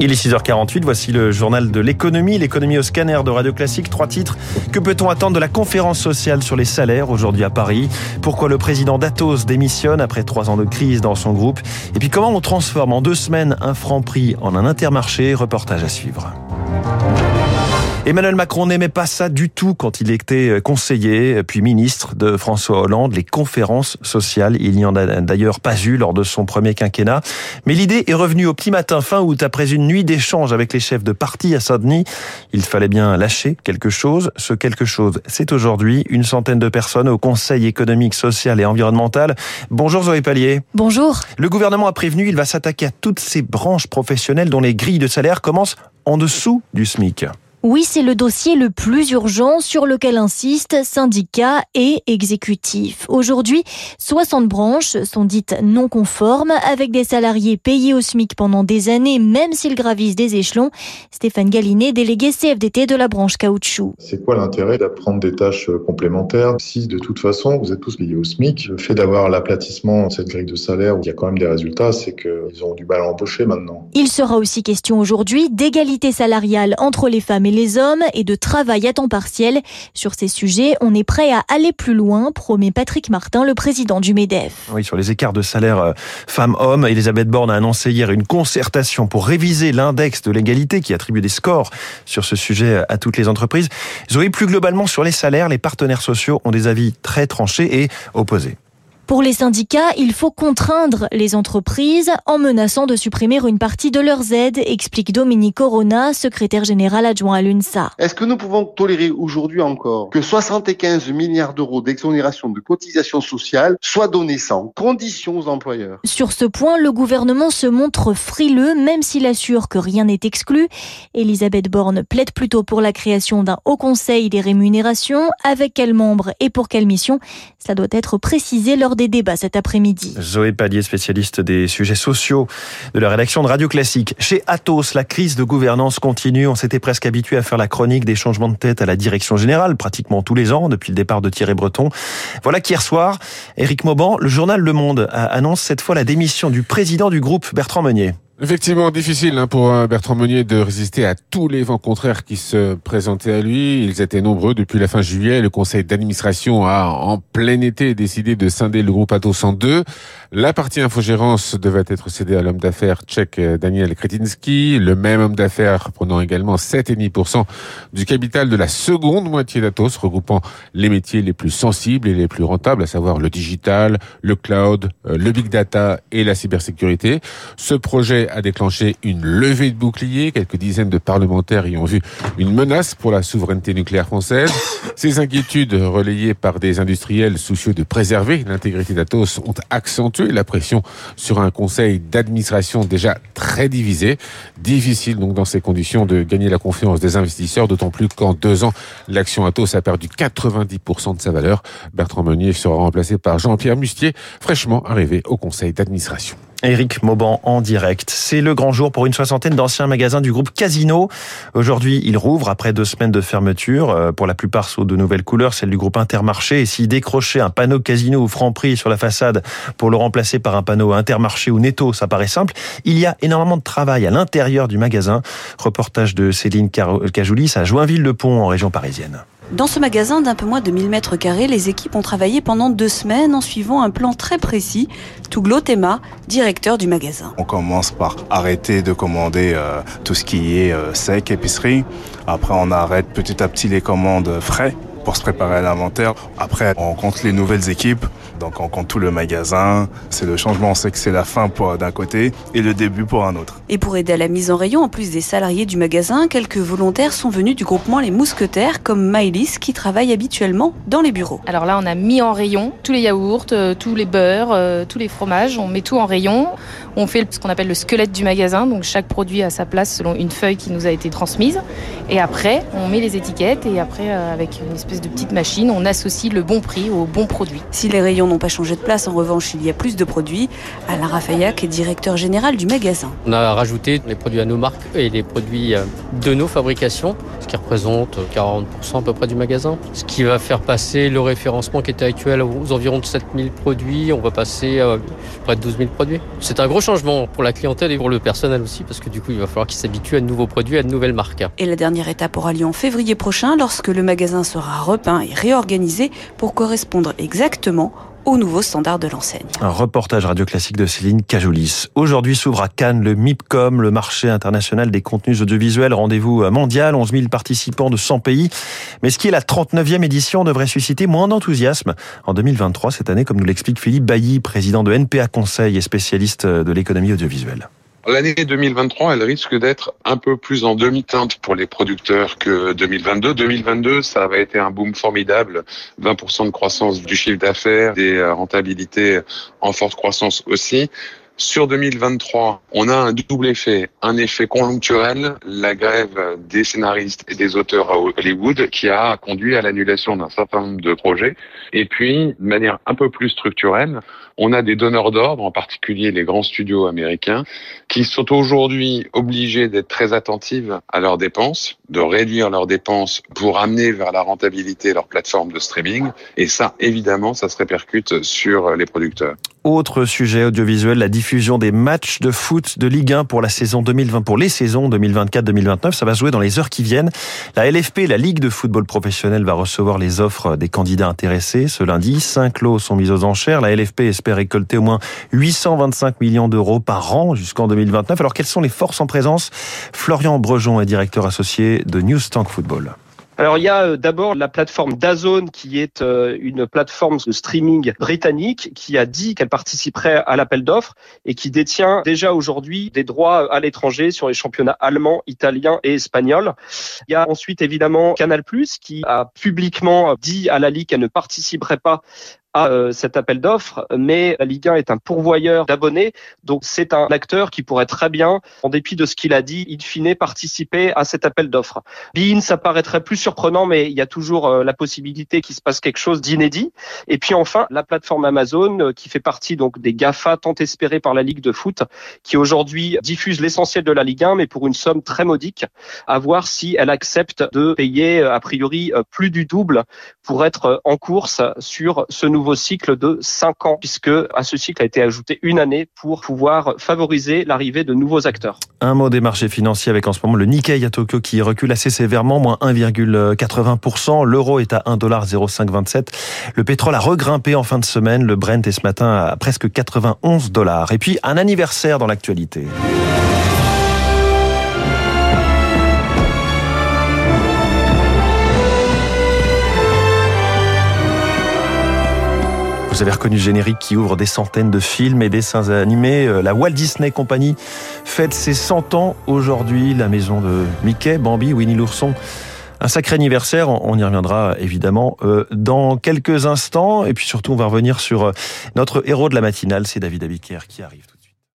Il est 6h48, voici le journal de l'économie, l'économie au scanner de Radio Classique. Trois titres. Que peut-on attendre de la conférence sociale sur les salaires aujourd'hui à Paris? Pourquoi le président d'Atos démissionne après trois ans de crise dans son groupe? Et puis comment on transforme en deux semaines un franc prix en un intermarché? Reportage à suivre. Emmanuel Macron n'aimait pas ça du tout quand il était conseiller puis ministre de François Hollande, les conférences sociales. Il n'y en a d'ailleurs pas eu lors de son premier quinquennat. Mais l'idée est revenue au petit matin fin août après une nuit d'échange avec les chefs de parti à Saint-Denis. Il fallait bien lâcher quelque chose. Ce quelque chose, c'est aujourd'hui une centaine de personnes au Conseil économique, social et environnemental. Bonjour Zoé Pallier. Bonjour. Le gouvernement a prévenu, il va s'attaquer à toutes ces branches professionnelles dont les grilles de salaire commencent en dessous du SMIC. Oui, c'est le dossier le plus urgent sur lequel insistent syndicats et exécutifs. Aujourd'hui, 60 branches sont dites non conformes avec des salariés payés au SMIC pendant des années, même s'ils gravissent des échelons. Stéphane Gallinet, délégué CFDT de la branche caoutchouc. C'est quoi l'intérêt d'apprendre des tâches complémentaires si de toute façon vous êtes tous payés au SMIC? Le fait d'avoir l'aplatissement de cette grille de salaire où il y a quand même des résultats, c'est qu'ils ont du mal à embaucher maintenant. Il sera aussi question aujourd'hui d'égalité salariale entre les femmes et les hommes et de travail à temps partiel. Sur ces sujets, on est prêt à aller plus loin, promet Patrick Martin, le président du MEDEF. Oui, sur les écarts de salaire euh, femmes-hommes, Elisabeth Borne a annoncé hier une concertation pour réviser l'index de l'égalité qui attribue des scores sur ce sujet à toutes les entreprises. Zoé, plus globalement sur les salaires, les partenaires sociaux ont des avis très tranchés et opposés. Pour les syndicats, il faut contraindre les entreprises en menaçant de supprimer une partie de leurs aides, explique Dominique Corona, secrétaire général adjoint à l'UNSA. Est-ce que nous pouvons tolérer aujourd'hui encore que 75 milliards d'euros d'exonération de cotisations sociales soient donnés sans condition aux employeurs? Sur ce point, le gouvernement se montre frileux, même s'il assure que rien n'est exclu. Elisabeth Borne plaide plutôt pour la création d'un haut conseil des rémunérations. Avec quels membres et pour quelle mission? Cela doit être précisé lors des débats cet après-midi. Zoé Pallier, spécialiste des sujets sociaux de la rédaction de Radio Classique. Chez Atos, la crise de gouvernance continue. On s'était presque habitué à faire la chronique des changements de tête à la direction générale, pratiquement tous les ans, depuis le départ de Thierry Breton. Voilà qu'hier soir, Éric Mauban, le journal Le Monde, annonce cette fois la démission du président du groupe, Bertrand Meunier. Effectivement, difficile hein, pour Bertrand Meunier de résister à tous les vents contraires qui se présentaient à lui. Ils étaient nombreux depuis la fin juillet. Le conseil d'administration a, en plein été, décidé de scinder le groupe Atos en deux. La partie infogérance devait être cédée à l'homme d'affaires tchèque Daniel Kretinsky, le même homme d'affaires prenant également 7,5% du capital de la seconde moitié d'Atos, regroupant les métiers les plus sensibles et les plus rentables, à savoir le digital, le cloud, le big data et la cybersécurité. Ce projet a déclenché une levée de boucliers. Quelques dizaines de parlementaires y ont vu une menace pour la souveraineté nucléaire française. Ces inquiétudes, relayées par des industriels soucieux de préserver l'intégrité d'Atos, ont accentué la pression sur un conseil d'administration déjà très divisé. Difficile donc dans ces conditions de gagner la confiance des investisseurs, d'autant plus qu'en deux ans, l'action Atos a perdu 90% de sa valeur. Bertrand Meunier sera remplacé par Jean-Pierre Mustier, fraîchement arrivé au conseil d'administration. Éric Mauban en direct. C'est le grand jour pour une soixantaine d'anciens magasins du groupe Casino. Aujourd'hui, ils rouvrent après deux semaines de fermeture, pour la plupart sous de nouvelles couleurs, celle du groupe Intermarché. Et s'y décrocher un panneau Casino ou Franprix sur la façade pour le remplacer par un panneau Intermarché ou Netto, ça paraît simple. Il y a énormément de travail à l'intérieur du magasin. Reportage de Céline Cajoulis à Joinville-le-Pont en région parisienne. Dans ce magasin d'un peu moins de 1000 mètres carrés, les équipes ont travaillé pendant deux semaines en suivant un plan très précis. Touglo Tema, directeur du magasin. On commence par arrêter de commander euh, tout ce qui est euh, sec, épicerie. Après, on arrête petit à petit les commandes frais pour se préparer à l'inventaire. Après, on compte les nouvelles équipes. Donc on compte tout le magasin. C'est le changement, on sait que c'est la fin pour d'un côté et le début pour un autre. Et pour aider à la mise en rayon, en plus des salariés du magasin, quelques volontaires sont venus du groupement Les Mousquetaires, comme Maëlys, qui travaille habituellement dans les bureaux. Alors là, on a mis en rayon tous les yaourts, euh, tous les beurres, euh, tous les fromages. On met tout en rayon. On fait ce qu'on appelle le squelette du magasin. Donc chaque produit a sa place selon une feuille qui nous a été transmise. Et après, on met les étiquettes et après, euh, avec une espèce de petite machine, on associe le bon prix au bon produit. Si les rayons n'ont pas changé de place. En revanche, il y a plus de produits. Alain Rafaillac est directeur général du magasin. On a rajouté les produits à nos marques et les produits euh, de nos fabrications, ce qui représente 40% à peu près du magasin. Ce qui va faire passer le référencement qui était actuel aux environs de 7000 produits, on va passer à près de 12 000 produits. C'est un gros changement pour la clientèle et pour le personnel aussi, parce que du coup, il va falloir qu'ils s'habituent à de nouveaux produits, à de nouvelles marques. Et la dernière étape aura lieu en février prochain, lorsque le magasin sera repeint et réorganisé pour correspondre exactement aux nouveaux standards de l'enseigne. Un reportage radio classique de Céline Cajoulis. Aujourd'hui s'ouvre à Cannes le MIPCOM, le marché international des contenus audiovisuels, rendez-vous mondial, 11 000 participants de 100 pays. Mais ce qui est la 39e édition devrait susciter moins d'enthousiasme en 2023 cette année, comme nous l'explique Philippe Bailly, président de NPA Conseil et spécialiste de l'économie audiovisuelle. L'année 2023, elle risque d'être un peu plus en demi-teinte pour les producteurs que 2022. 2022, ça avait été un boom formidable, 20% de croissance du chiffre d'affaires, des rentabilités en forte croissance aussi. Sur 2023, on a un double effet. Un effet conjoncturel, la grève des scénaristes et des auteurs à Hollywood qui a conduit à l'annulation d'un certain nombre de projets. Et puis, de manière un peu plus structurelle, on a des donneurs d'ordre, en particulier les grands studios américains, qui sont aujourd'hui obligés d'être très attentifs à leurs dépenses, de réduire leurs dépenses pour amener vers la rentabilité leur plateforme de streaming. Et ça, évidemment, ça se répercute sur les producteurs. Autre sujet audiovisuel, la diffusion des matchs de foot de Ligue 1 pour la saison 2020, pour les saisons 2024-2029. Ça va jouer dans les heures qui viennent. La LFP, la Ligue de football professionnel, va recevoir les offres des candidats intéressés ce lundi. Cinq lots sont mis aux enchères. La LFP espère récolter au moins 825 millions d'euros par an jusqu'en 2029. Alors, quelles sont les forces en présence? Florian Brejon est directeur associé de News Tank Football. Alors il y a d'abord la plateforme Dazone qui est une plateforme de streaming britannique qui a dit qu'elle participerait à l'appel d'offres et qui détient déjà aujourd'hui des droits à l'étranger sur les championnats allemands, italiens et espagnols. Il y a ensuite évidemment Canal+ qui a publiquement dit à la Ligue qu'elle ne participerait pas à cet appel d'offres, mais la Ligue 1 est un pourvoyeur d'abonnés, donc c'est un acteur qui pourrait très bien, en dépit de ce qu'il a dit, in fine participer à cet appel d'offres. Bein, ça paraîtrait plus surprenant, mais il y a toujours la possibilité qu'il se passe quelque chose d'inédit. Et puis enfin, la plateforme Amazon, qui fait partie donc des GAFA tant espérés par la Ligue de foot, qui aujourd'hui diffuse l'essentiel de la Ligue 1, mais pour une somme très modique, à voir si elle accepte de payer a priori plus du double pour être en course sur ce nouveau cycle de 5 ans, puisque à ce cycle a été ajouté une année pour pouvoir favoriser l'arrivée de nouveaux acteurs. Un mot des marchés financiers avec en ce moment le Nikkei à Tokyo qui recule assez sévèrement, moins 1,80%. L'euro est à 1,0527. Le pétrole a regrimpé en fin de semaine. Le Brent est ce matin à presque 91 dollars. Et puis un anniversaire dans l'actualité. Vous avez reconnu le générique qui ouvre des centaines de films et dessins animés. La Walt Disney Company fête ses 100 ans aujourd'hui. La maison de Mickey, Bambi, Winnie l'ourson. Un sacré anniversaire, on y reviendra évidemment dans quelques instants. Et puis surtout, on va revenir sur notre héros de la matinale, c'est David Abiker qui arrive.